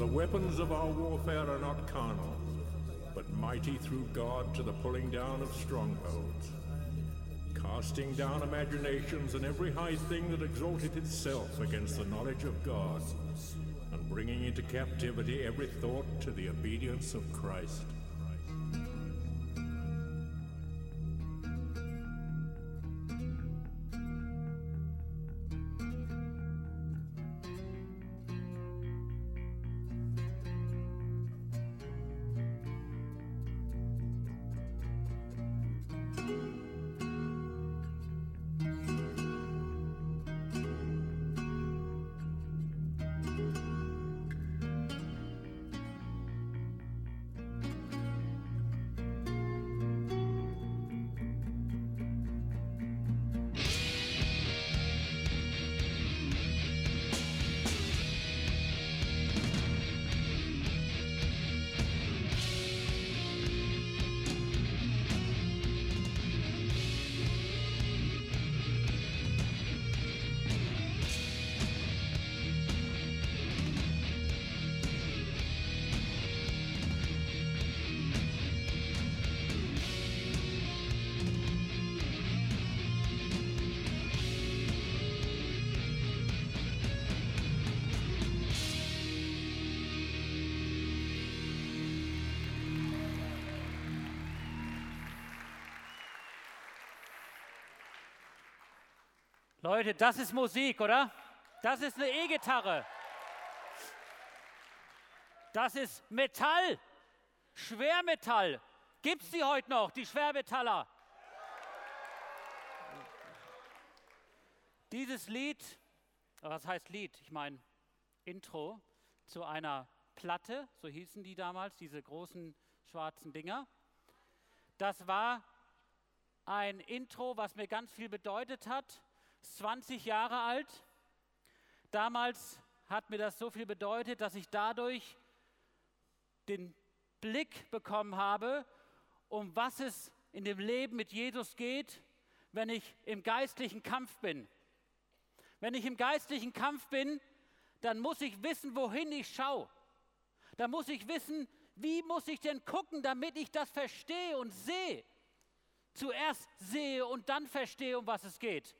the weapons of our warfare are not carnal, but mighty through God to the pulling down of strongholds, casting down imaginations and every high thing that exalted itself against the knowledge of God, and bringing into captivity every thought to the obedience of Christ. Leute, das ist Musik, oder? Das ist eine E-Gitarre. Das ist Metall, Schwermetall. Gibt es die heute noch, die Schwermetaller? Dieses Lied, was heißt Lied? Ich meine Intro zu einer Platte, so hießen die damals, diese großen schwarzen Dinger. Das war ein Intro, was mir ganz viel bedeutet hat 20 Jahre alt. Damals hat mir das so viel bedeutet, dass ich dadurch den Blick bekommen habe, um was es in dem Leben mit Jesus geht, wenn ich im geistlichen Kampf bin. Wenn ich im geistlichen Kampf bin, dann muss ich wissen, wohin ich schaue. Da muss ich wissen, wie muss ich denn gucken, damit ich das verstehe und sehe. Zuerst sehe und dann verstehe, um was es geht.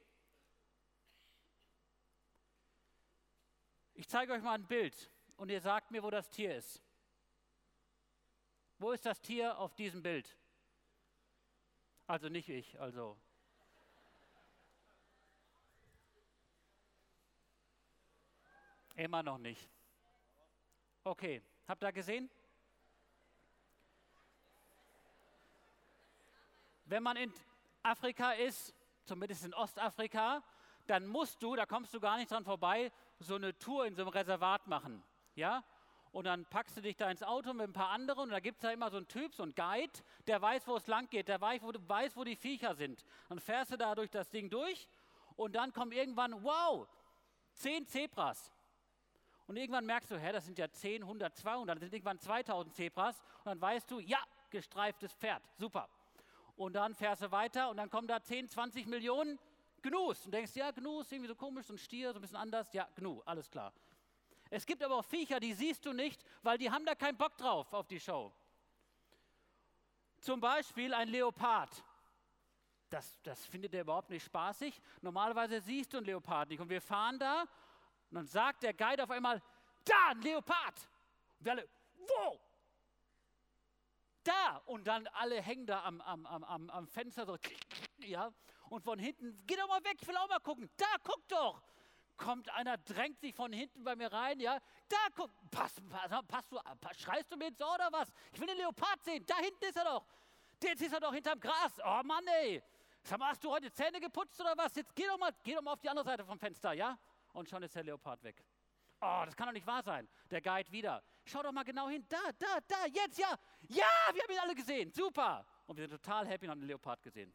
Ich zeige euch mal ein Bild und ihr sagt mir, wo das Tier ist. Wo ist das Tier auf diesem Bild? Also nicht ich, also. Immer noch nicht. Okay, habt ihr gesehen? Wenn man in Afrika ist, zumindest in Ostafrika, dann musst du, da kommst du gar nicht dran vorbei, so eine Tour in so einem Reservat machen. Ja? Und dann packst du dich da ins Auto mit ein paar anderen und da gibt es ja immer so einen Typ, so einen Guide, der weiß, wo es lang geht, der weiß wo, weiß, wo die Viecher sind. Dann fährst du da durch das Ding durch und dann kommt irgendwann, wow, zehn Zebras. Und irgendwann merkst du, hä, das sind ja 10, 100, 200, das sind irgendwann 2000 Zebras. Und dann weißt du, ja, gestreiftes Pferd, super. Und dann fährst du weiter und dann kommen da 10, 20 Millionen Gnus. Und denkst, ja, Gnus, irgendwie so komisch, so ein Stier, so ein bisschen anders. Ja, Gnu, alles klar. Es gibt aber auch Viecher, die siehst du nicht, weil die haben da keinen Bock drauf auf die Show. Zum Beispiel ein Leopard. Das, das findet er überhaupt nicht spaßig. Normalerweise siehst du einen Leopard nicht. Und wir fahren da und dann sagt der Guide auf einmal, da, ein Leopard. Und wir alle, wo? Da! Und dann alle hängen da am, am, am, am Fenster so, ja, und von hinten, geh doch mal weg, ich will auch mal gucken. Da, guck doch. Kommt einer, drängt sich von hinten bei mir rein, ja. Da, guck, pass, pass, pass du, pass, schreist du mir ins oder was? Ich will den Leopard sehen, da hinten ist er doch. Jetzt ist er doch hinterm Gras. Oh Mann, ey. Sag mal, hast du heute Zähne geputzt oder was? Jetzt geh doch mal, geh doch mal auf die andere Seite vom Fenster, ja? Und schon ist der Leopard weg. Oh, das kann doch nicht wahr sein. Der Guide wieder. Schau doch mal genau hin. Da, da, da, jetzt, ja. Ja, wir haben ihn alle gesehen. Super. Und wir sind total happy und haben den Leopard gesehen.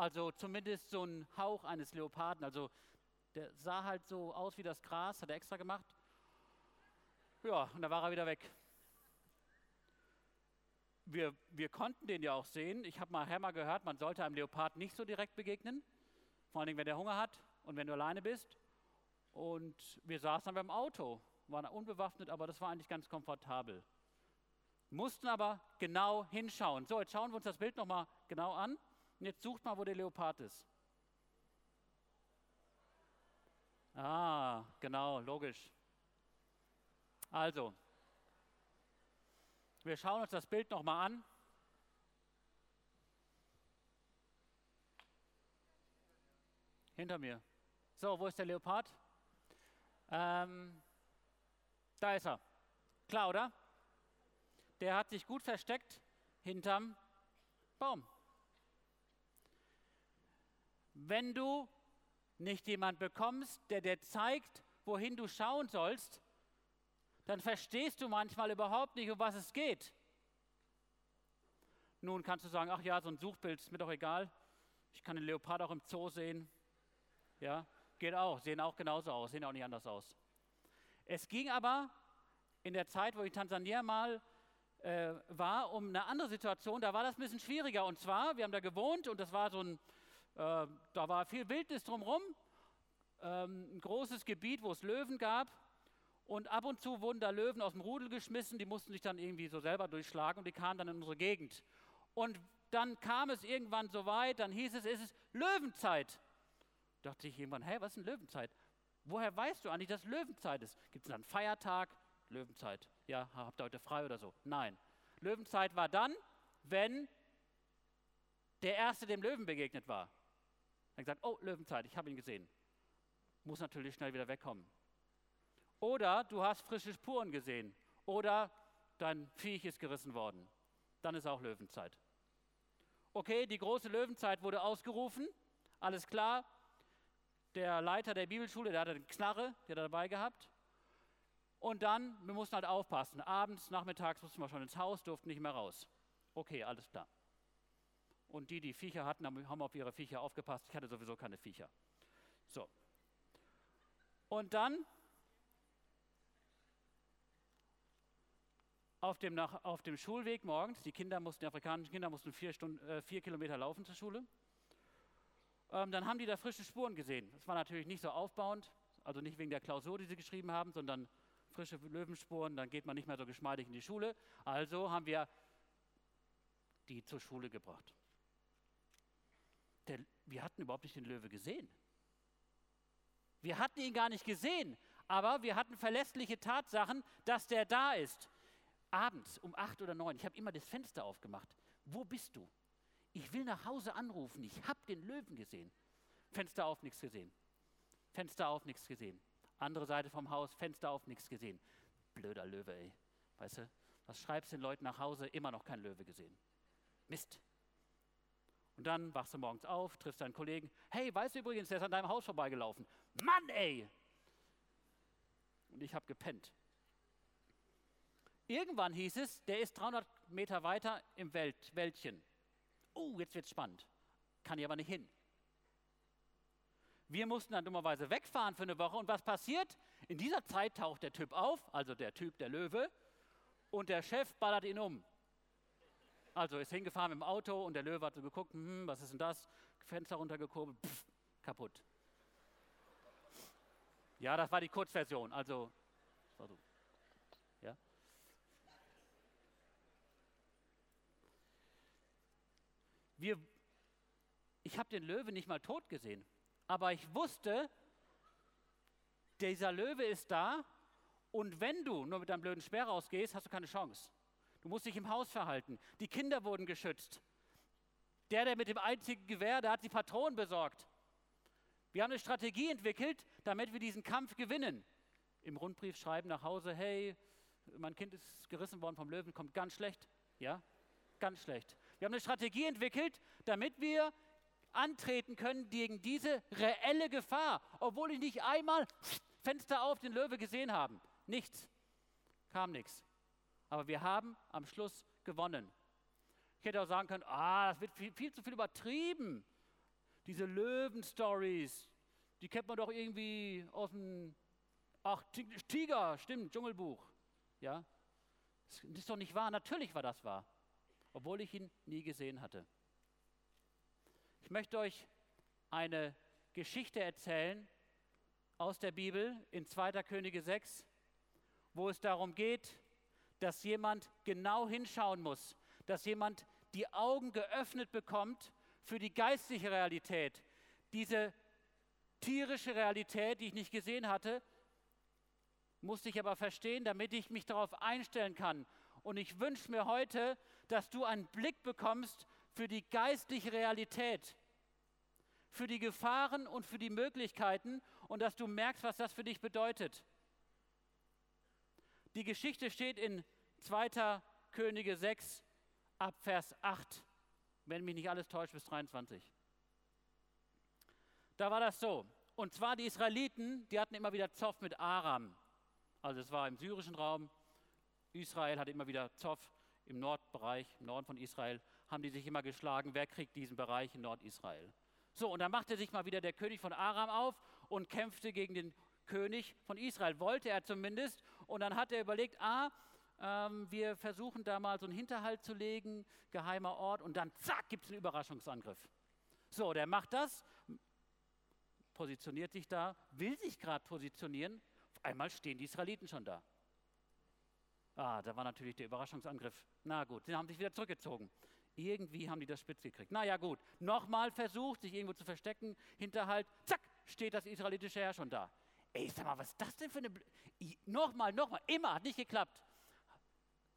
Also zumindest so ein Hauch eines Leoparden. Also der sah halt so aus wie das Gras, hat er extra gemacht. Ja, und da war er wieder weg. Wir, wir konnten den ja auch sehen. Ich habe mal Hammer gehört, man sollte einem Leopard nicht so direkt begegnen. Vor allem, wenn der Hunger hat und wenn du alleine bist. Und wir saßen dann beim Auto, waren unbewaffnet, aber das war eigentlich ganz komfortabel. Mussten aber genau hinschauen. So, jetzt schauen wir uns das Bild nochmal genau an. Und jetzt sucht mal, wo der Leopard ist. Ah, genau, logisch. Also, wir schauen uns das Bild nochmal an. Hinter mir. So, wo ist der Leopard? Ähm, da ist er. Klar, oder? Der hat sich gut versteckt hinterm Baum. Wenn du nicht jemand bekommst, der dir zeigt, wohin du schauen sollst, dann verstehst du manchmal überhaupt nicht, um was es geht. Nun kannst du sagen, ach ja, so ein Suchbild ist mir doch egal. Ich kann den Leopard auch im Zoo sehen. Ja, geht auch, sehen auch genauso aus, sehen auch nicht anders aus. Es ging aber in der Zeit, wo ich in Tansania mal äh, war, um eine andere Situation, da war das ein bisschen schwieriger. Und zwar, wir haben da gewohnt und das war so ein, da war viel Wildnis drumherum, ähm, ein großes Gebiet, wo es Löwen gab. Und ab und zu wurden da Löwen aus dem Rudel geschmissen, die mussten sich dann irgendwie so selber durchschlagen und die kamen dann in unsere Gegend. Und dann kam es irgendwann so weit, dann hieß es, es ist Löwenzeit. Da dachte ich irgendwann, hä, was ist denn Löwenzeit? Woher weißt du eigentlich, dass Löwenzeit ist? Gibt es dann einen Feiertag? Löwenzeit. Ja, habt ihr heute frei oder so? Nein. Löwenzeit war dann, wenn der Erste dem Löwen begegnet war. Dann gesagt, oh, Löwenzeit, ich habe ihn gesehen. Muss natürlich schnell wieder wegkommen. Oder du hast frische Spuren gesehen. Oder dein Viech ist gerissen worden. Dann ist auch Löwenzeit. Okay, die große Löwenzeit wurde ausgerufen. Alles klar. Der Leiter der Bibelschule, der hatte eine Knarre, der dabei gehabt. Und dann, wir mussten halt aufpassen. Abends, nachmittags mussten wir schon ins Haus, durften nicht mehr raus. Okay, alles klar. Und die, die Viecher hatten, haben auf ihre Viecher aufgepasst. Ich hatte sowieso keine Viecher. So. Und dann auf dem, nach, auf dem Schulweg morgens, die Kinder mussten, die afrikanischen Kinder mussten vier, Stunden, äh, vier Kilometer laufen zur Schule. Ähm, dann haben die da frische Spuren gesehen. Das war natürlich nicht so aufbauend, also nicht wegen der Klausur, die sie geschrieben haben, sondern frische Löwenspuren, dann geht man nicht mehr so geschmeidig in die Schule. Also haben wir die zur Schule gebracht. Der, wir hatten überhaupt nicht den Löwe gesehen. Wir hatten ihn gar nicht gesehen, aber wir hatten verlässliche Tatsachen, dass der da ist abends um acht oder neun, ich habe immer das Fenster aufgemacht. Wo bist du? Ich will nach Hause anrufen. Ich habe den Löwen gesehen. Fenster auf, nichts gesehen. Fenster auf, nichts gesehen. Andere Seite vom Haus, Fenster auf, nichts gesehen. Blöder Löwe, ey. Weißt du, was schreibst du den Leuten nach Hause? Immer noch kein Löwe gesehen. Mist. Und dann wachst du morgens auf, triffst deinen Kollegen. Hey, weißt du übrigens, der ist an deinem Haus vorbeigelaufen. Mann, ey! Und ich habe gepennt. Irgendwann hieß es, der ist 300 Meter weiter im Welt, Wäldchen. Oh, jetzt wird's spannend. Kann ich aber nicht hin. Wir mussten dann dummerweise wegfahren für eine Woche. Und was passiert? In dieser Zeit taucht der Typ auf, also der Typ, der Löwe, und der Chef ballert ihn um. Also ist hingefahren mit dem Auto und der Löwe hat so geguckt, hm, was ist denn das? Fenster runtergekurbelt, pff, kaputt. Ja, das war die Kurzversion. Also, so. wir, ich habe den Löwe nicht mal tot gesehen, aber ich wusste, dieser Löwe ist da und wenn du nur mit deinem blöden Speer rausgehst, hast du keine Chance. Du musst dich im Haus verhalten. Die Kinder wurden geschützt. Der, der mit dem einzigen Gewehr, der hat die Patronen besorgt. Wir haben eine Strategie entwickelt, damit wir diesen Kampf gewinnen. Im Rundbrief schreiben nach Hause, hey, mein Kind ist gerissen worden vom Löwen, kommt ganz schlecht. Ja, ganz schlecht. Wir haben eine Strategie entwickelt, damit wir antreten können gegen diese reelle Gefahr, obwohl ich nicht einmal Fenster auf den Löwe gesehen habe. Nichts. Kam nichts. Aber wir haben am Schluss gewonnen. Ich hätte auch sagen können, ah, das wird viel, viel zu viel übertrieben. Diese Löwen-Stories, die kennt man doch irgendwie aus dem, ach, Tiger, stimmt, Dschungelbuch. Ja, das ist doch nicht wahr. Natürlich war das wahr obwohl ich ihn nie gesehen hatte. Ich möchte euch eine Geschichte erzählen aus der Bibel in 2. Könige 6, wo es darum geht, dass jemand genau hinschauen muss, dass jemand die Augen geöffnet bekommt für die geistliche Realität, diese tierische Realität, die ich nicht gesehen hatte, musste ich aber verstehen, damit ich mich darauf einstellen kann. Und ich wünsche mir heute, dass du einen Blick bekommst für die geistliche Realität, für die Gefahren und für die Möglichkeiten und dass du merkst, was das für dich bedeutet. Die Geschichte steht in 2. Könige 6 ab Vers 8, wenn mich nicht alles täuscht, bis 23. Da war das so. Und zwar die Israeliten, die hatten immer wieder Zoff mit Aram. Also es war im syrischen Raum. Israel hatte immer wieder Zoff im Nordbereich, im Norden von Israel, haben die sich immer geschlagen, wer kriegt diesen Bereich in Nordisrael. So, und dann machte sich mal wieder der König von Aram auf und kämpfte gegen den König von Israel. Wollte er zumindest. Und dann hat er überlegt, ah, ähm, wir versuchen da mal so einen Hinterhalt zu legen, geheimer Ort, und dann zack, gibt es einen Überraschungsangriff. So, der macht das, positioniert sich da, will sich gerade positionieren, auf einmal stehen die Israeliten schon da. Ah, da war natürlich der Überraschungsangriff. Na gut, sie haben sich wieder zurückgezogen. Irgendwie haben die das spitz gekriegt. Na ja, gut. Nochmal versucht, sich irgendwo zu verstecken. Hinterhalt, zack, steht das israelitische Heer schon da. Ey, sag mal, was ist das denn für eine. Bl nochmal, nochmal, immer, hat nicht geklappt.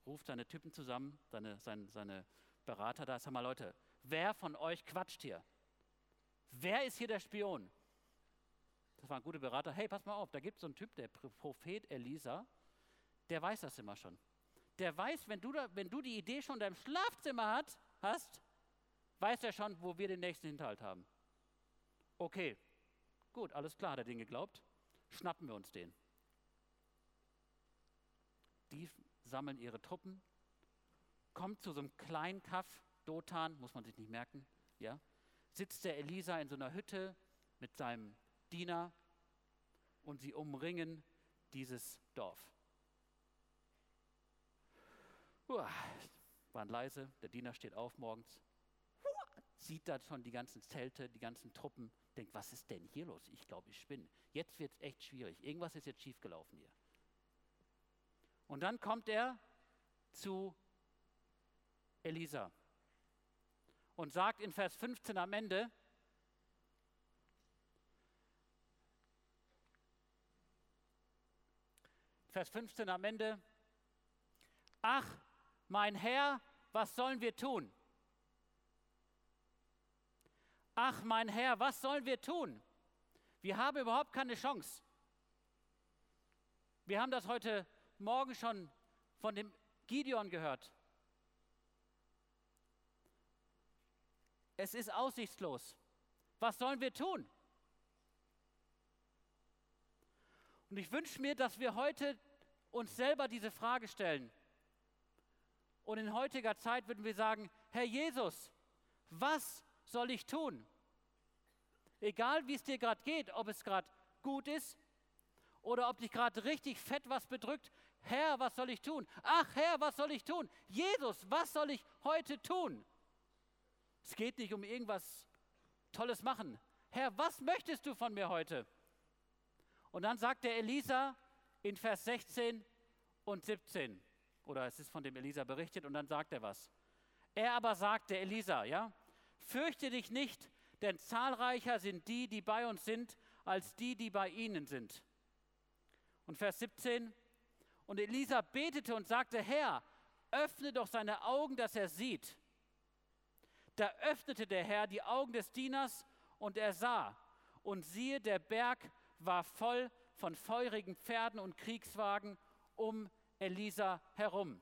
Ruft seine Typen zusammen, seine, seine, seine Berater da. Sag mal, Leute, wer von euch quatscht hier? Wer ist hier der Spion? Das waren gute Berater. Hey, pass mal auf, da gibt es so einen Typ, der Prophet Elisa, der weiß das immer schon. Der weiß, wenn du, da, wenn du die Idee schon in deinem Schlafzimmer hat, hast, weiß er schon, wo wir den nächsten Hinterhalt haben. Okay, gut, alles klar, hat er den geglaubt schnappen wir uns den. Die sammeln ihre Truppen, kommt zu so einem kleinen Kaff, Dotan, muss man sich nicht merken, ja, sitzt der Elisa in so einer Hütte mit seinem Diener und sie umringen dieses Dorf. Uah, waren leise, der Diener steht auf morgens, sieht da schon die ganzen Zelte, die ganzen Truppen, denkt, was ist denn hier los? Ich glaube, ich spinne. Jetzt wird es echt schwierig. Irgendwas ist jetzt schiefgelaufen hier. Und dann kommt er zu Elisa und sagt in Vers 15 am Ende, Vers 15 am Ende, ach, mein Herr, was sollen wir tun? Ach mein Herr, was sollen wir tun? Wir haben überhaupt keine Chance. Wir haben das heute Morgen schon von dem Gideon gehört. Es ist aussichtslos. Was sollen wir tun? Und ich wünsche mir, dass wir heute uns selber diese Frage stellen. Und in heutiger Zeit würden wir sagen, Herr Jesus, was soll ich tun? Egal wie es dir gerade geht, ob es gerade gut ist oder ob dich gerade richtig fett was bedrückt. Herr, was soll ich tun? Ach Herr, was soll ich tun? Jesus, was soll ich heute tun? Es geht nicht um irgendwas Tolles machen. Herr, was möchtest du von mir heute? Und dann sagt der Elisa in Vers 16 und 17, oder es ist von dem Elisa berichtet, und dann sagt er was. Er aber sagt, der Elisa, ja, Fürchte dich nicht, denn zahlreicher sind die, die bei uns sind, als die, die bei ihnen sind. Und Vers 17, und Elisa betete und sagte, Herr, öffne doch seine Augen, dass er sieht. Da öffnete der Herr die Augen des Dieners und er sah. Und siehe, der Berg war voll von feurigen Pferden und Kriegswagen um Elisa herum.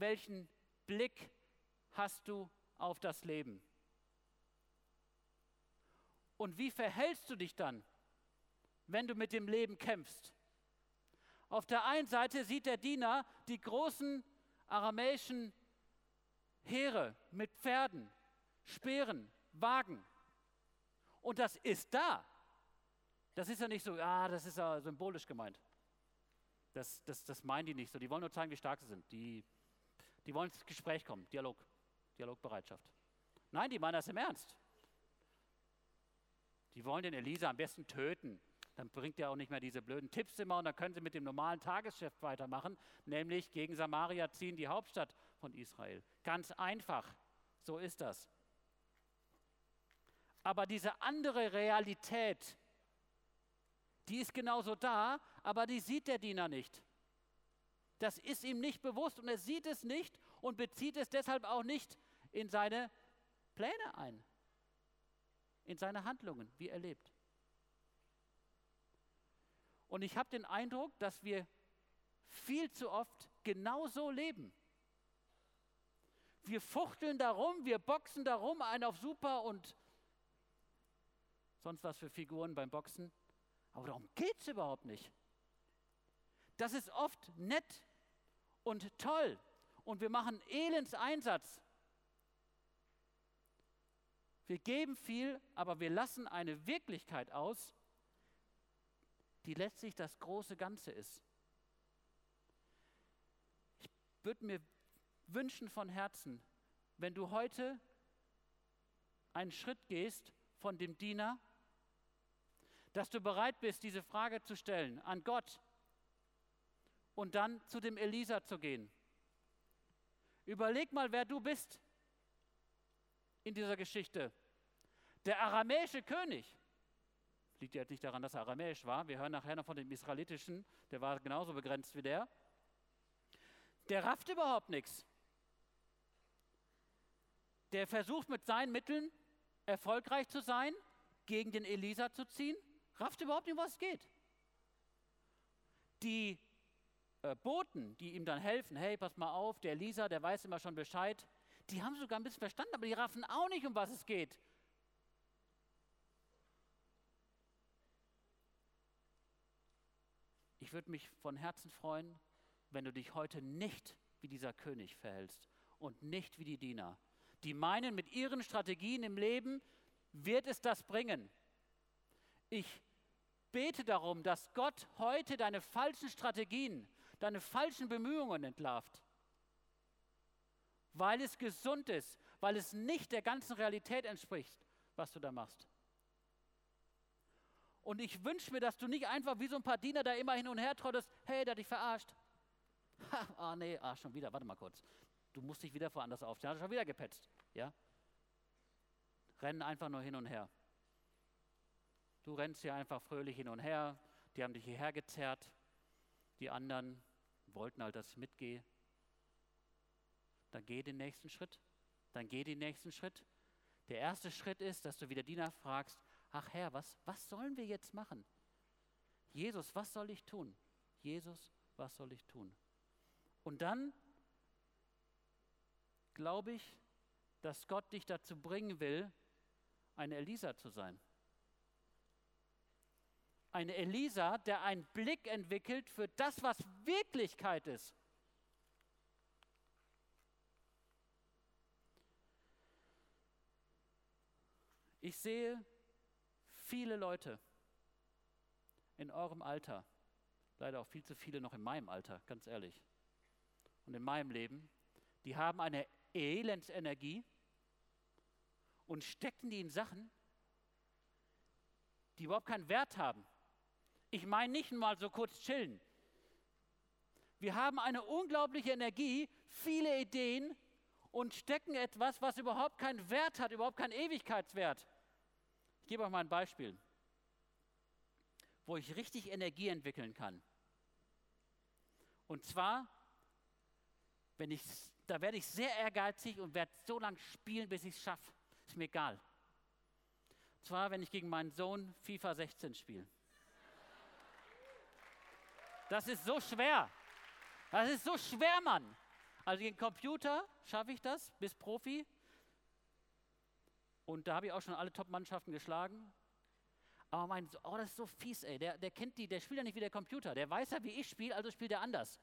Welchen Blick hast du auf das Leben? Und wie verhältst du dich dann, wenn du mit dem Leben kämpfst? Auf der einen Seite sieht der Diener die großen aramäischen Heere mit Pferden, Speeren, Wagen. Und das ist da. Das ist ja nicht so, ah, das ist ja symbolisch gemeint. Das, das, das meinen die nicht so. Die wollen nur zeigen, wie stark sie sind. Die die wollen ins Gespräch kommen, Dialog. Dialogbereitschaft. Nein, die meinen das im Ernst. Die wollen den Elisa am besten töten. Dann bringt er auch nicht mehr diese blöden Tipps immer und dann können sie mit dem normalen Tagesgeschäft weitermachen, nämlich gegen Samaria ziehen, die Hauptstadt von Israel. Ganz einfach. So ist das. Aber diese andere Realität, die ist genauso da, aber die sieht der Diener nicht. Das ist ihm nicht bewusst und er sieht es nicht und bezieht es deshalb auch nicht in seine Pläne ein, in seine Handlungen, wie er lebt. Und ich habe den Eindruck, dass wir viel zu oft genauso leben. Wir fuchteln darum, wir boxen darum, einen auf Super und sonst was für Figuren beim Boxen. Aber darum geht es überhaupt nicht. Das ist oft nett und toll und wir machen Elendseinsatz. Wir geben viel, aber wir lassen eine Wirklichkeit aus, die letztlich das große Ganze ist. Ich würde mir wünschen von Herzen, wenn du heute einen Schritt gehst von dem Diener, dass du bereit bist, diese Frage zu stellen an Gott und dann zu dem Elisa zu gehen. Überleg mal, wer du bist in dieser Geschichte. Der aramäische König. Liegt ja nicht daran, dass er aramäisch war. Wir hören nachher noch von dem israelitischen, der war genauso begrenzt wie der. Der rafft überhaupt nichts. Der versucht mit seinen Mitteln erfolgreich zu sein, gegen den Elisa zu ziehen, rafft überhaupt nicht, was geht. Die äh, Boten, die ihm dann helfen, hey, pass mal auf, der Elisa, der weiß immer schon Bescheid, die haben sogar ein bisschen verstanden, aber die raffen auch nicht, um was es geht. Ich würde mich von Herzen freuen, wenn du dich heute nicht wie dieser König verhältst und nicht wie die Diener, die meinen, mit ihren Strategien im Leben wird es das bringen. Ich bete darum, dass Gott heute deine falschen Strategien, deine falschen Bemühungen entlarvt, weil es gesund ist, weil es nicht der ganzen Realität entspricht, was du da machst. Und ich wünsche mir, dass du nicht einfach wie so ein paar Diener da immer hin und her trottest, hey, der hat dich verarscht. Ha, ah nee, ah, schon wieder, warte mal kurz. Du musst dich wieder woanders aufstellen. Hat schon wieder gepetzt. Ja? Rennen einfach nur hin und her. Du rennst hier einfach fröhlich hin und her. Die haben dich hierher gezerrt. Die anderen wollten halt, dass ich mitgehe. Dann geh den nächsten Schritt. Dann geh den nächsten Schritt. Der erste Schritt ist, dass du wieder Diener fragst, ach Herr, was, was sollen wir jetzt machen? Jesus, was soll ich tun? Jesus, was soll ich tun? Und dann glaube ich, dass Gott dich dazu bringen will, eine Elisa zu sein. Eine Elisa, der einen Blick entwickelt für das, was Wirklichkeit ist. Ich sehe viele Leute in eurem Alter, leider auch viel zu viele noch in meinem Alter, ganz ehrlich, und in meinem Leben, die haben eine Elendsenergie und stecken die in Sachen, die überhaupt keinen Wert haben. Ich meine nicht mal so kurz chillen. Wir haben eine unglaubliche Energie, viele Ideen und stecken etwas, was überhaupt keinen Wert hat, überhaupt keinen Ewigkeitswert. Ich gebe euch mal ein Beispiel, wo ich richtig Energie entwickeln kann. Und zwar, wenn ich, da werde ich sehr ehrgeizig und werde so lange spielen, bis ich es schaffe. Ist mir egal. Und zwar, wenn ich gegen meinen Sohn FIFA 16 spiele. Das ist so schwer. Das ist so schwer, Mann. Also gegen Computer schaffe ich das bis Profi. Und da habe ich auch schon alle Top-Mannschaften geschlagen. Aber mein, oh, das ist so fies, ey. Der, der kennt die, der spielt ja nicht wie der Computer. Der weiß ja, wie ich spiele, also spielt er anders.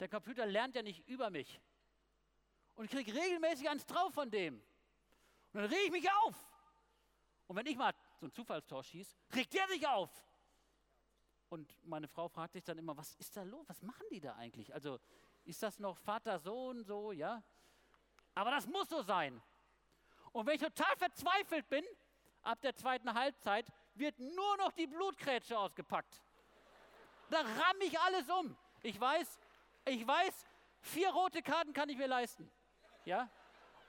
Der Computer lernt ja nicht über mich. Und ich kriege regelmäßig eins drauf von dem. Und dann rege ich mich auf. Und wenn ich mal so ein Zufallstor schieße, regt der sich auf. Und meine Frau fragt sich dann immer, was ist da los? Was machen die da eigentlich? Also ist das noch Vater, Sohn, so, ja? Aber das muss so sein. Und wenn ich total verzweifelt bin, ab der zweiten Halbzeit wird nur noch die Blutkrätsche ausgepackt. Da ramme ich alles um. Ich weiß, ich weiß, vier rote Karten kann ich mir leisten. Ja?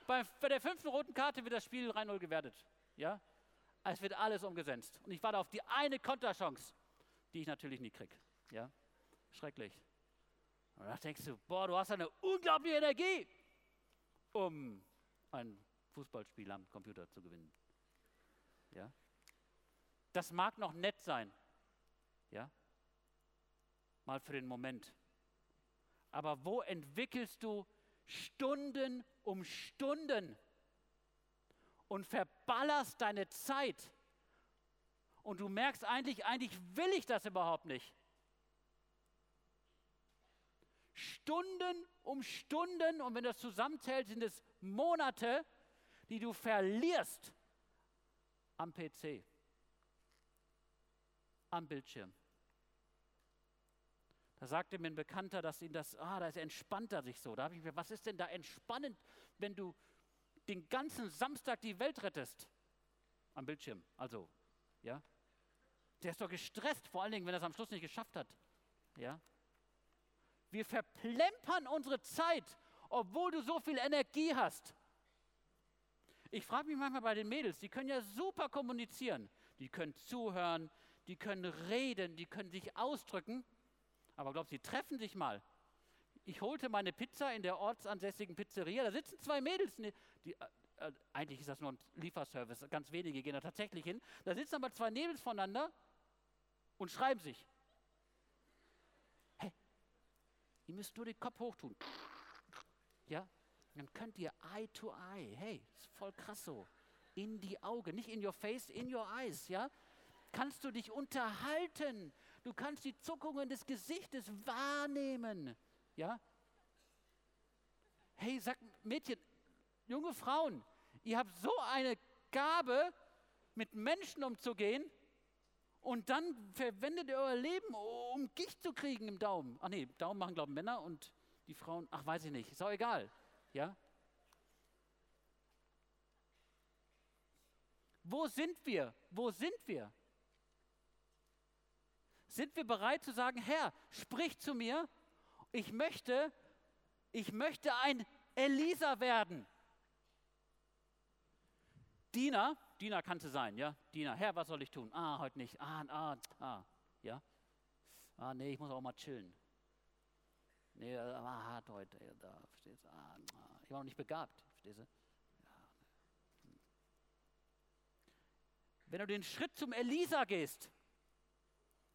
Bei, bei der fünften roten Karte wird das Spiel 3-0 gewertet. Ja? Es wird alles umgesetzt. Und ich warte auf die eine Konterchance, die ich natürlich nie kriege. Ja? Schrecklich. Und da denkst du, boah, du hast eine unglaubliche Energie, um ein Fußballspiel am Computer zu gewinnen. Ja? Das mag noch nett sein. Ja? Mal für den Moment. Aber wo entwickelst du Stunden um Stunden und verballerst deine Zeit? Und du merkst eigentlich, eigentlich will ich das überhaupt nicht. Stunden um Stunden und wenn das zusammenzählt, sind es Monate, die du verlierst am PC, am Bildschirm. Da sagte mir ein Bekannter, dass ihn das, ah, da entspannt er sich so. Da habe ich mir, was ist denn da entspannend, wenn du den ganzen Samstag die Welt rettest? Am Bildschirm, also, ja. Der ist doch gestresst, vor allen Dingen, wenn er es am Schluss nicht geschafft hat. Ja. Wir verplempern unsere Zeit, obwohl du so viel Energie hast. Ich frage mich manchmal bei den Mädels, die können ja super kommunizieren. Die können zuhören, die können reden, die können sich ausdrücken. Aber glaubst sie treffen sich mal? Ich holte meine Pizza in der ortsansässigen Pizzeria. Da sitzen zwei Mädels. Die, die, äh, äh, eigentlich ist das nur ein Lieferservice. Ganz wenige gehen da tatsächlich hin. Da sitzen aber zwei Mädels voneinander und schreiben sich. Hey, ihr müsst nur den Kopf hochtun. Ja, dann könnt ihr Eye to Eye, hey, ist voll krass so, in die Augen, nicht in your face, in your eyes, ja, kannst du dich unterhalten, du kannst die Zuckungen des Gesichtes wahrnehmen, ja. Hey, sag Mädchen, junge Frauen, ihr habt so eine Gabe, mit Menschen umzugehen und dann verwendet ihr euer Leben, um Gicht zu kriegen im Daumen. Ach nee, Daumen machen, glaube ich, Männer und die Frauen, ach weiß ich nicht, ist auch egal. Ja? Wo sind wir? Wo sind wir? Sind wir bereit zu sagen, Herr, sprich zu mir. Ich möchte, ich möchte ein Elisa werden. Diener, Diener kannte sein, ja? Diener, Herr, was soll ich tun? Ah, heute nicht. Ah, ah, ah, ja? Ah, nee, ich muss auch mal chillen. Nee, war ah, hart heute. Da, verstehst du? Ah, ah, ich war noch nicht begabt, verstehst du? Ja. Hm. Wenn du den Schritt zum Elisa gehst,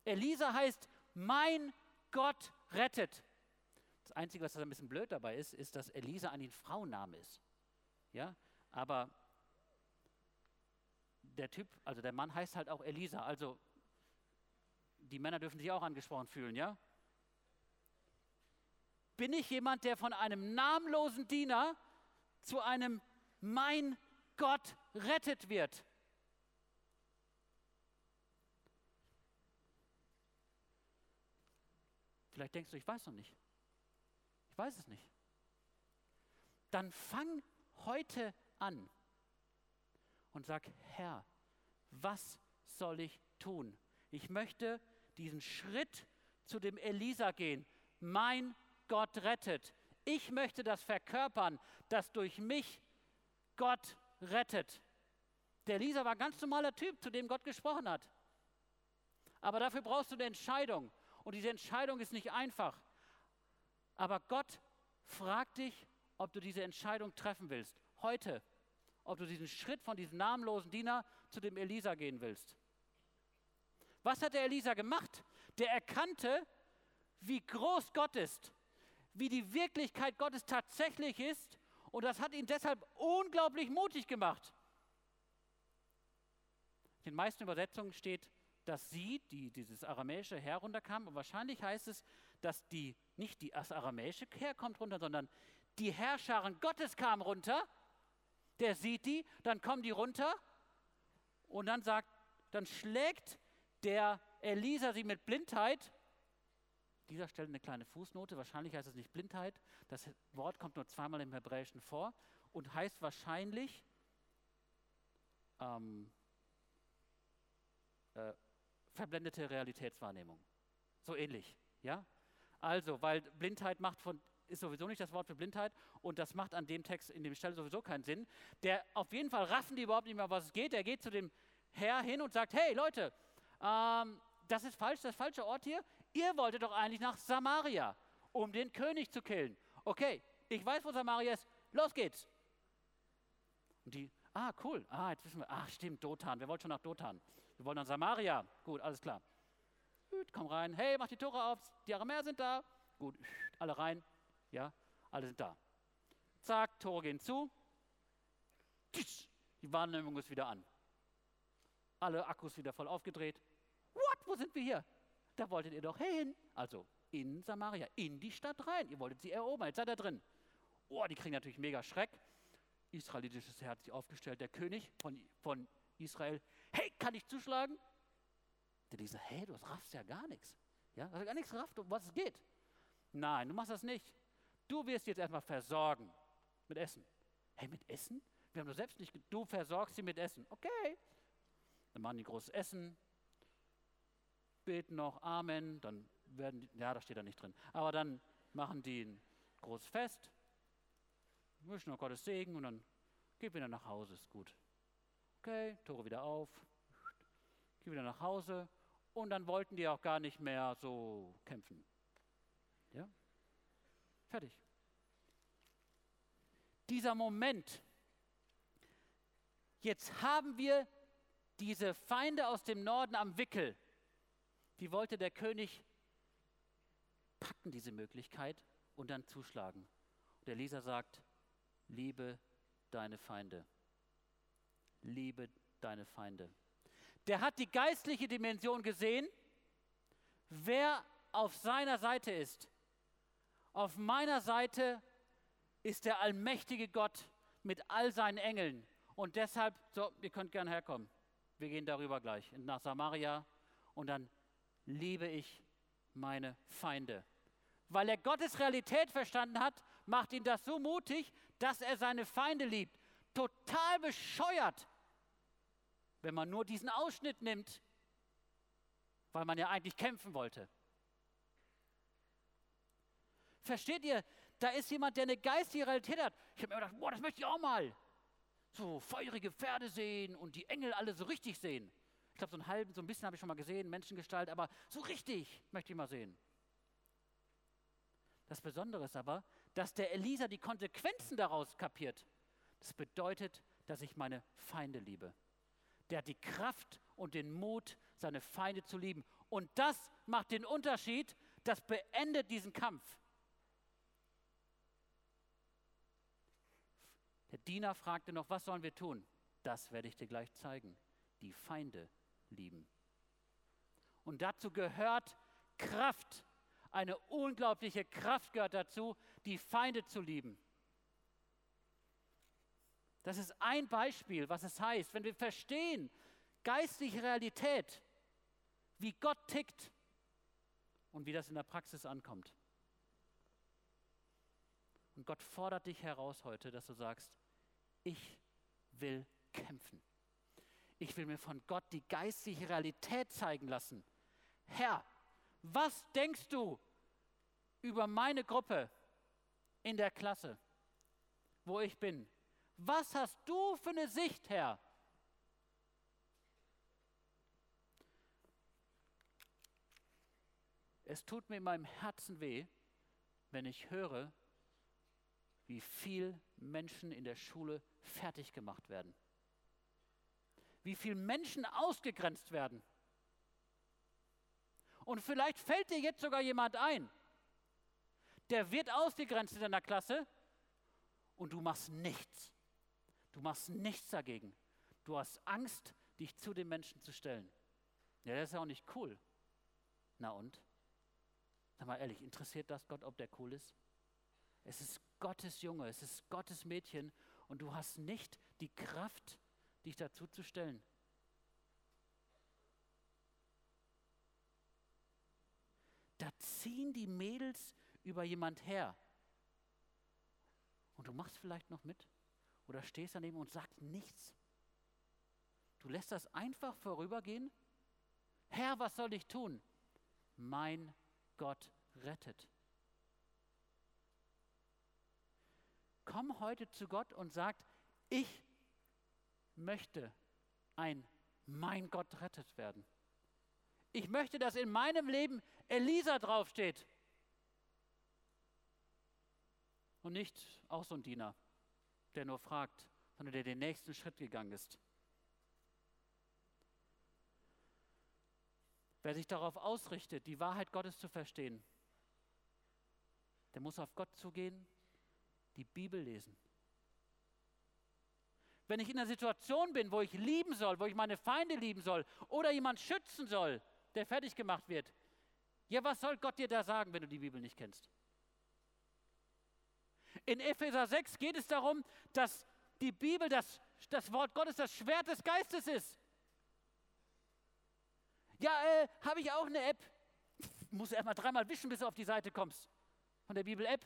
Elisa heißt, mein Gott rettet. Das Einzige, was da ein bisschen blöd dabei ist, ist, dass Elisa ein Frauenname ist. Ja, aber der Typ, also der Mann heißt halt auch Elisa. Also die Männer dürfen sich auch angesprochen fühlen, ja? bin ich jemand, der von einem namenlosen Diener zu einem mein Gott rettet wird. Vielleicht denkst du, ich weiß noch nicht. Ich weiß es nicht. Dann fang heute an und sag, Herr, was soll ich tun? Ich möchte diesen Schritt zu dem Elisa gehen. Mein Gott rettet. Ich möchte das verkörpern, dass durch mich Gott rettet. Der Lisa war ein ganz normaler Typ, zu dem Gott gesprochen hat. Aber dafür brauchst du eine Entscheidung. Und diese Entscheidung ist nicht einfach. Aber Gott fragt dich, ob du diese Entscheidung treffen willst. Heute. Ob du diesen Schritt von diesem namenlosen Diener zu dem Elisa gehen willst. Was hat der Elisa gemacht? Der erkannte, wie groß Gott ist wie die Wirklichkeit Gottes tatsächlich ist. Und das hat ihn deshalb unglaublich mutig gemacht. In den meisten Übersetzungen steht, dass sie, die dieses aramäische herunterkam, und wahrscheinlich heißt es, dass die nicht die, das aramäische herkommt runter, sondern die Herrscherin Gottes kam runter. Der sieht die, dann kommen die runter und dann sagt, dann schlägt der Elisa sie mit Blindheit dieser Stelle eine kleine Fußnote. Wahrscheinlich heißt es nicht Blindheit. Das Wort kommt nur zweimal im Hebräischen vor. und heißt wahrscheinlich ähm, äh, verblendete Realitätswahrnehmung. So ähnlich, ja? Also, weil Blindheit macht von, ist sowieso nicht das Wort für Blindheit und das macht an dem Text in dem Stelle sowieso keinen Sinn. Der auf jeden Fall raffen die überhaupt nicht mehr, was es geht. Der geht zu dem Herr hin und sagt: Hey Leute, ähm, das ist falsch, das ist falsche Ort hier. Ihr wolltet doch eigentlich nach Samaria, um den König zu killen. Okay, ich weiß, wo Samaria ist. Los geht's. Und die, ah, cool. Ah, jetzt wissen wir. Ach, stimmt, Dothan. Wir wollten schon nach Dothan. Wir wollen nach Samaria. Gut, alles klar. Gut, komm rein. Hey, mach die Tore auf. Die Aramäer sind da. Gut, alle rein. Ja, alle sind da. Zack, Tore gehen zu. Die Wahrnehmung ist wieder an. Alle Akkus wieder voll aufgedreht. What? Wo sind wir hier? Da wolltet ihr doch hin. Also in Samaria, in die Stadt rein. Ihr wolltet sie erobern. Jetzt seid ihr drin. Oh, die kriegen natürlich mega Schreck. Israelitisches Herz sich aufgestellt. Der König von, von Israel. Hey, kann ich zuschlagen? Der diese, hey, du raffst ja gar nichts. Ja, also gar nichts rafft, um was es geht. Nein, du machst das nicht. Du wirst jetzt erstmal versorgen mit Essen. Hey, mit Essen? Wir haben doch selbst nicht, du versorgst sie mit Essen. Okay. Dann machen die großes Essen, beten noch Amen, dann werden die, ja, da steht da nicht drin, aber dann machen die ein großes Fest, wünschen noch Gottes Segen und dann geht wieder nach Hause, ist gut. Okay, Tore wieder auf, geh wieder nach Hause und dann wollten die auch gar nicht mehr so kämpfen. Fertig. Dieser Moment, jetzt haben wir diese Feinde aus dem Norden am Wickel. Die wollte der König packen, diese Möglichkeit, und dann zuschlagen. Und der Leser sagt, liebe deine Feinde. Liebe deine Feinde. Der hat die geistliche Dimension gesehen, wer auf seiner Seite ist. Auf meiner Seite ist der allmächtige Gott mit all seinen Engeln. Und deshalb, so, ihr könnt gerne herkommen. Wir gehen darüber gleich nach Samaria und dann liebe ich meine Feinde. Weil er Gottes Realität verstanden hat, macht ihn das so mutig, dass er seine Feinde liebt. Total bescheuert, wenn man nur diesen Ausschnitt nimmt, weil man ja eigentlich kämpfen wollte. Versteht ihr? Da ist jemand, der eine geistige Realität hat. Ich habe mir gedacht, boah, das möchte ich auch mal. So feurige Pferde sehen und die Engel alle so richtig sehen. Ich glaube, so einen halben, so ein bisschen habe ich schon mal gesehen, Menschengestalt, aber so richtig möchte ich mal sehen. Das Besondere ist aber, dass der Elisa die Konsequenzen daraus kapiert. Das bedeutet, dass ich meine Feinde liebe. Der hat die Kraft und den Mut, seine Feinde zu lieben. Und das macht den Unterschied, das beendet diesen Kampf. Der Diener fragte noch, was sollen wir tun? Das werde ich dir gleich zeigen. Die Feinde lieben. Und dazu gehört Kraft. Eine unglaubliche Kraft gehört dazu, die Feinde zu lieben. Das ist ein Beispiel, was es heißt, wenn wir verstehen, geistliche Realität, wie Gott tickt und wie das in der Praxis ankommt. Und Gott fordert dich heraus heute, dass du sagst, ich will kämpfen. Ich will mir von Gott die geistliche Realität zeigen lassen. Herr, was denkst du über meine Gruppe in der Klasse, wo ich bin? Was hast du für eine Sicht, Herr? Es tut mir in meinem Herzen weh, wenn ich höre, wie viel Menschen in der Schule fertig gemacht werden. Wie viele Menschen ausgegrenzt werden. Und vielleicht fällt dir jetzt sogar jemand ein, der wird ausgegrenzt in deiner Klasse und du machst nichts. Du machst nichts dagegen. Du hast Angst, dich zu den Menschen zu stellen. Ja, das ist ja auch nicht cool. Na und? Sag mal ehrlich, interessiert das Gott, ob der cool ist? Es ist Gottes Junge, es ist Gottes Mädchen und du hast nicht die Kraft, dich dazu zu stellen. Da ziehen die Mädels über jemand her. Und du machst vielleicht noch mit oder stehst daneben und sagst nichts. Du lässt das einfach vorübergehen. Herr, was soll ich tun? Mein Gott rettet. Komm heute zu Gott und sag, ich möchte ein Mein Gott rettet werden. Ich möchte, dass in meinem Leben Elisa draufsteht. Und nicht auch so ein Diener, der nur fragt, sondern der den nächsten Schritt gegangen ist. Wer sich darauf ausrichtet, die Wahrheit Gottes zu verstehen, der muss auf Gott zugehen, die Bibel lesen. Wenn ich in einer Situation bin, wo ich lieben soll, wo ich meine Feinde lieben soll oder jemand schützen soll, der fertig gemacht wird, ja, was soll Gott dir da sagen, wenn du die Bibel nicht kennst? In Epheser 6 geht es darum, dass die Bibel, das, das Wort Gottes, das Schwert des Geistes ist. Ja, äh, habe ich auch eine App. Muss erst mal dreimal wischen, bis du auf die Seite kommst. Von der Bibel-App.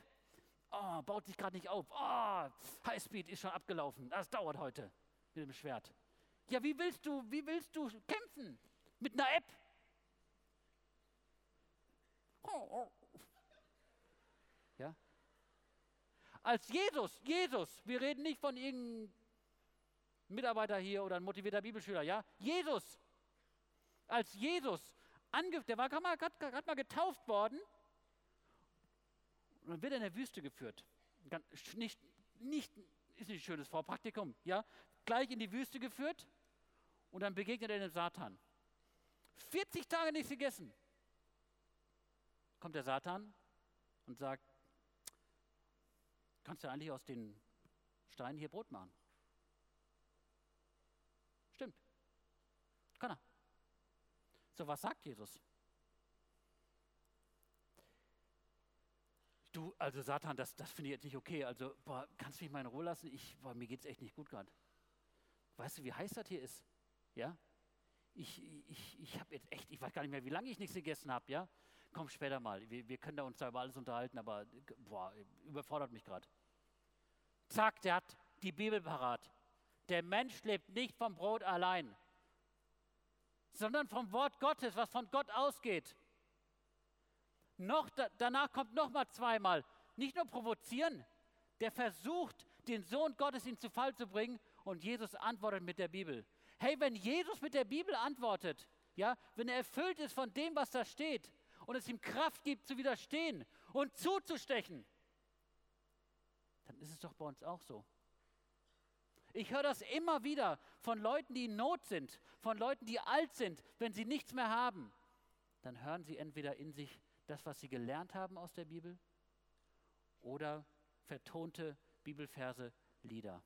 Oh, baut sich gerade nicht auf. Oh, Highspeed ist schon abgelaufen. Das dauert heute mit dem Schwert. Ja, wie willst du, wie willst du kämpfen? Mit einer App? Ja? Als Jesus, Jesus, wir reden nicht von irgendeinem Mitarbeiter hier oder ein motivierter Bibelschüler, ja? Jesus, als Jesus, der war gerade mal getauft worden und dann wird er in der Wüste geführt. Nicht, nicht, ist nicht ein schönes Vorpraktikum, ja? Gleich in die Wüste geführt und dann begegnet er dem Satan. 40 Tage nichts gegessen kommt der Satan und sagt, kannst du eigentlich aus den Steinen hier Brot machen? Stimmt. Kann er. So, was sagt Jesus? Du, also Satan, das, das finde ich jetzt nicht okay. Also, boah, kannst du mich mal in Ruhe lassen? Ich, boah, mir geht es echt nicht gut gerade. Weißt du, wie heiß das hier ist? Ja? Ich, ich, ich habe jetzt echt, ich weiß gar nicht mehr, wie lange ich nichts gegessen habe, ja? komm später mal, wir, wir können da uns da über alles unterhalten, aber boah, überfordert mich gerade. Zack, der hat die Bibel parat. Der Mensch lebt nicht vom Brot allein, sondern vom Wort Gottes, was von Gott ausgeht. Noch, da, danach kommt noch mal zweimal, nicht nur provozieren, der versucht, den Sohn Gottes in zu Fall zu bringen und Jesus antwortet mit der Bibel. Hey, wenn Jesus mit der Bibel antwortet, ja, wenn er erfüllt ist von dem, was da steht, und es ihm Kraft gibt zu widerstehen und zuzustechen, dann ist es doch bei uns auch so. Ich höre das immer wieder von Leuten, die in Not sind, von Leuten, die alt sind, wenn sie nichts mehr haben. Dann hören sie entweder in sich das, was sie gelernt haben aus der Bibel, oder vertonte Bibelverse, Lieder.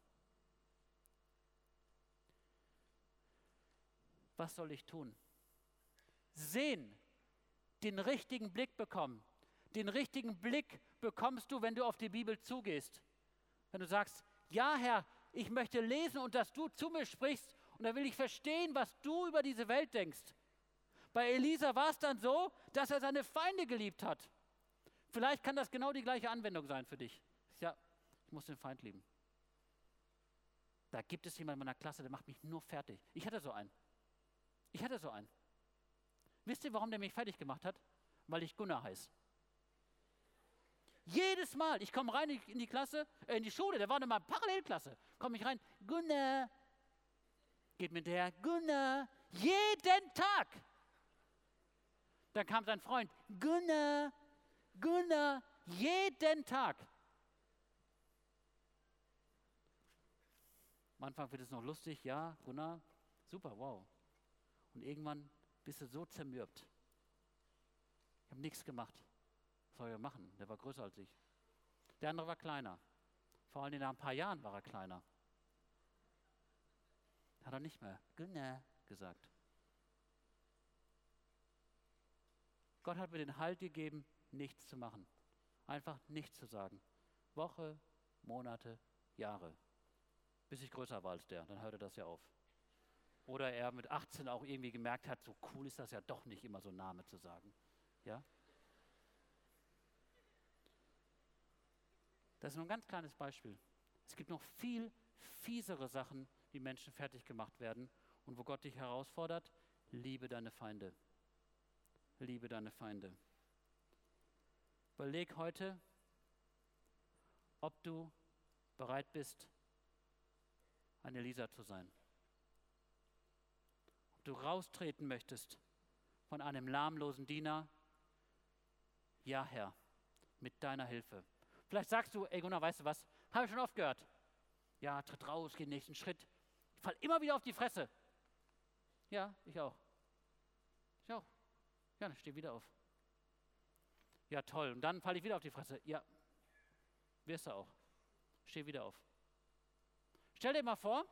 Was soll ich tun? Sehen den richtigen Blick bekommen. Den richtigen Blick bekommst du, wenn du auf die Bibel zugehst. Wenn du sagst, ja Herr, ich möchte lesen und dass du zu mir sprichst und dann will ich verstehen, was du über diese Welt denkst. Bei Elisa war es dann so, dass er seine Feinde geliebt hat. Vielleicht kann das genau die gleiche Anwendung sein für dich. Ja, ich muss den Feind lieben. Da gibt es jemanden in meiner Klasse, der macht mich nur fertig. Ich hatte so einen. Ich hatte so einen. Wisst ihr, warum der mich fertig gemacht hat? Weil ich Gunnar heiße. Jedes Mal, ich komme rein in die Klasse, äh, in die Schule, der war in Parallelklasse, komme ich rein, Gunnar, geht mit der, Gunnar, jeden Tag. Dann kam sein Freund, Gunnar, Gunnar, jeden Tag. Am Anfang wird es noch lustig, ja, Gunnar, super, wow. Und irgendwann bist du so zermürbt. Ich habe nichts gemacht. Was soll er machen? Der war größer als ich. Der andere war kleiner. Vor allem nach ein paar Jahren war er kleiner. Hat er nicht mehr Günne gesagt. Gott hat mir den Halt gegeben, nichts zu machen. Einfach nichts zu sagen. Woche, Monate, Jahre. Bis ich größer war als der. Dann hörte das ja auf. Oder er mit 18 auch irgendwie gemerkt hat, so cool ist das ja doch nicht immer so Name zu sagen. Ja? Das ist nur ein ganz kleines Beispiel. Es gibt noch viel, fiesere Sachen, wie Menschen fertig gemacht werden und wo Gott dich herausfordert, liebe deine Feinde. Liebe deine Feinde. Überleg heute, ob du bereit bist, eine Lisa zu sein. Ob du raustreten möchtest von einem lahmlosen Diener. Ja, Herr, mit deiner Hilfe. Vielleicht sagst du, ey Gunnar, weißt du was? Habe ich schon oft gehört. Ja, tritt raus, geh den nächsten Schritt. Ich fall immer wieder auf die Fresse. Ja, ich auch. Ich auch. Ja, dann steh wieder auf. Ja, toll. Und dann falle ich wieder auf die Fresse. Ja, wirst du auch. Steh wieder auf. Stell dir mal vor,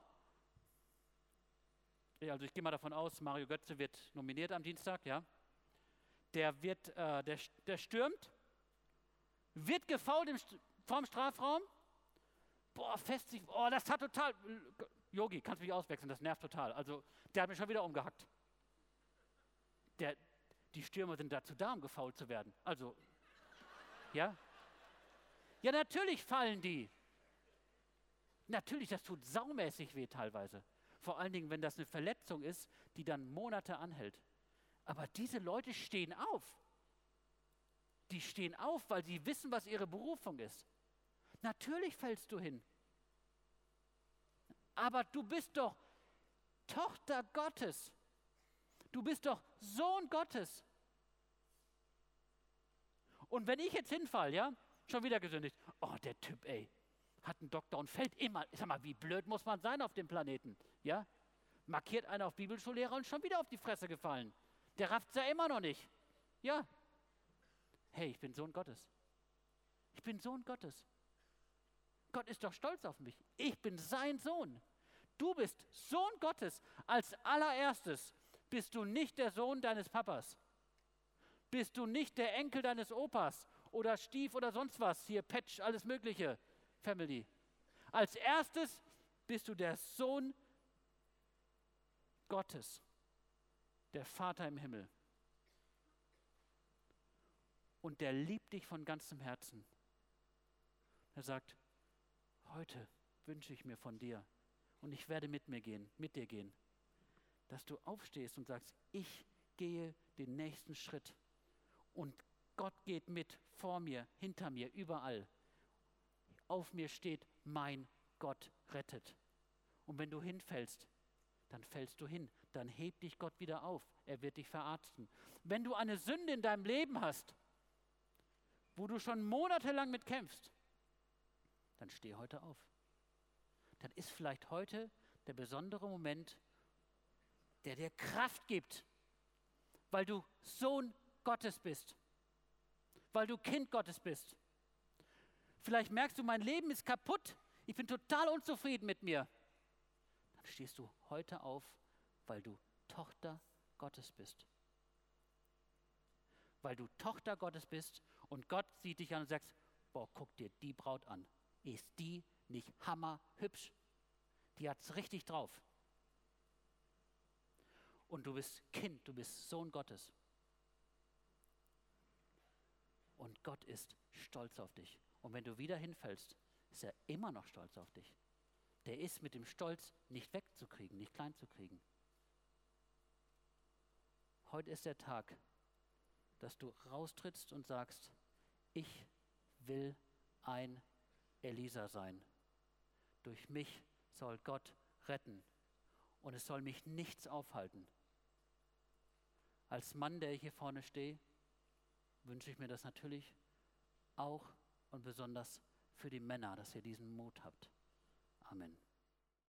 also ich gehe mal davon aus, Mario Götze wird nominiert am Dienstag, ja. Der wird, äh, der, der stürmt, wird gefault im, vorm Strafraum. Boah, fest sich, oh, das hat total, Yogi, kannst mich auswechseln, das nervt total. Also, der hat mich schon wieder umgehackt. Der, die Stürmer sind dazu da, um gefault zu werden. Also, ja? Ja, natürlich fallen die. Natürlich, das tut saumäßig weh teilweise. Vor allen Dingen, wenn das eine Verletzung ist, die dann Monate anhält. Aber diese Leute stehen auf. Die stehen auf, weil sie wissen, was ihre Berufung ist. Natürlich fällst du hin. Aber du bist doch Tochter Gottes. Du bist doch Sohn Gottes. Und wenn ich jetzt hinfall, ja, schon wieder gesündigt. Oh, der Typ, ey, hat einen Doktor und fällt immer. Sag mal, wie blöd muss man sein auf dem Planeten? Ja? Markiert einer auf Bibelschullehrer und schon wieder auf die Fresse gefallen. Der rafft ja immer noch nicht. Ja. Hey, ich bin Sohn Gottes. Ich bin Sohn Gottes. Gott ist doch stolz auf mich. Ich bin sein Sohn. Du bist Sohn Gottes. Als allererstes bist du nicht der Sohn deines Papas. Bist du nicht der Enkel deines Opas oder Stief oder sonst was. Hier, Patch, alles Mögliche. Family. Als erstes bist du der Sohn Gottes, der Vater im Himmel. Und der liebt dich von ganzem Herzen. Er sagt, heute wünsche ich mir von dir und ich werde mit mir gehen, mit dir gehen, dass du aufstehst und sagst, ich gehe den nächsten Schritt und Gott geht mit vor mir, hinter mir, überall auf mir steht, mein Gott rettet. Und wenn du hinfällst, dann fällst du hin, dann hebt dich Gott wieder auf, er wird dich verarzten. Wenn du eine Sünde in deinem Leben hast, wo du schon monatelang mit kämpfst, dann steh heute auf. Dann ist vielleicht heute der besondere Moment, der dir Kraft gibt, weil du Sohn Gottes bist, weil du Kind Gottes bist. Vielleicht merkst du, mein Leben ist kaputt. Ich bin total unzufrieden mit mir. Dann stehst du heute auf, weil du Tochter Gottes bist. Weil du Tochter Gottes bist und Gott sieht dich an und sagt, boah, guck dir die Braut an. Ist die nicht hammerhübsch? Die hat es richtig drauf. Und du bist Kind, du bist Sohn Gottes. Und Gott ist stolz auf dich. Und wenn du wieder hinfällst, ist er immer noch stolz auf dich. Der ist mit dem Stolz nicht wegzukriegen, nicht klein zu kriegen. Heute ist der Tag, dass du raustrittst und sagst, ich will ein Elisa sein. Durch mich soll Gott retten und es soll mich nichts aufhalten. Als Mann, der ich hier vorne stehe, wünsche ich mir das natürlich auch und besonders für die Männer, dass ihr diesen Mut habt. Amen.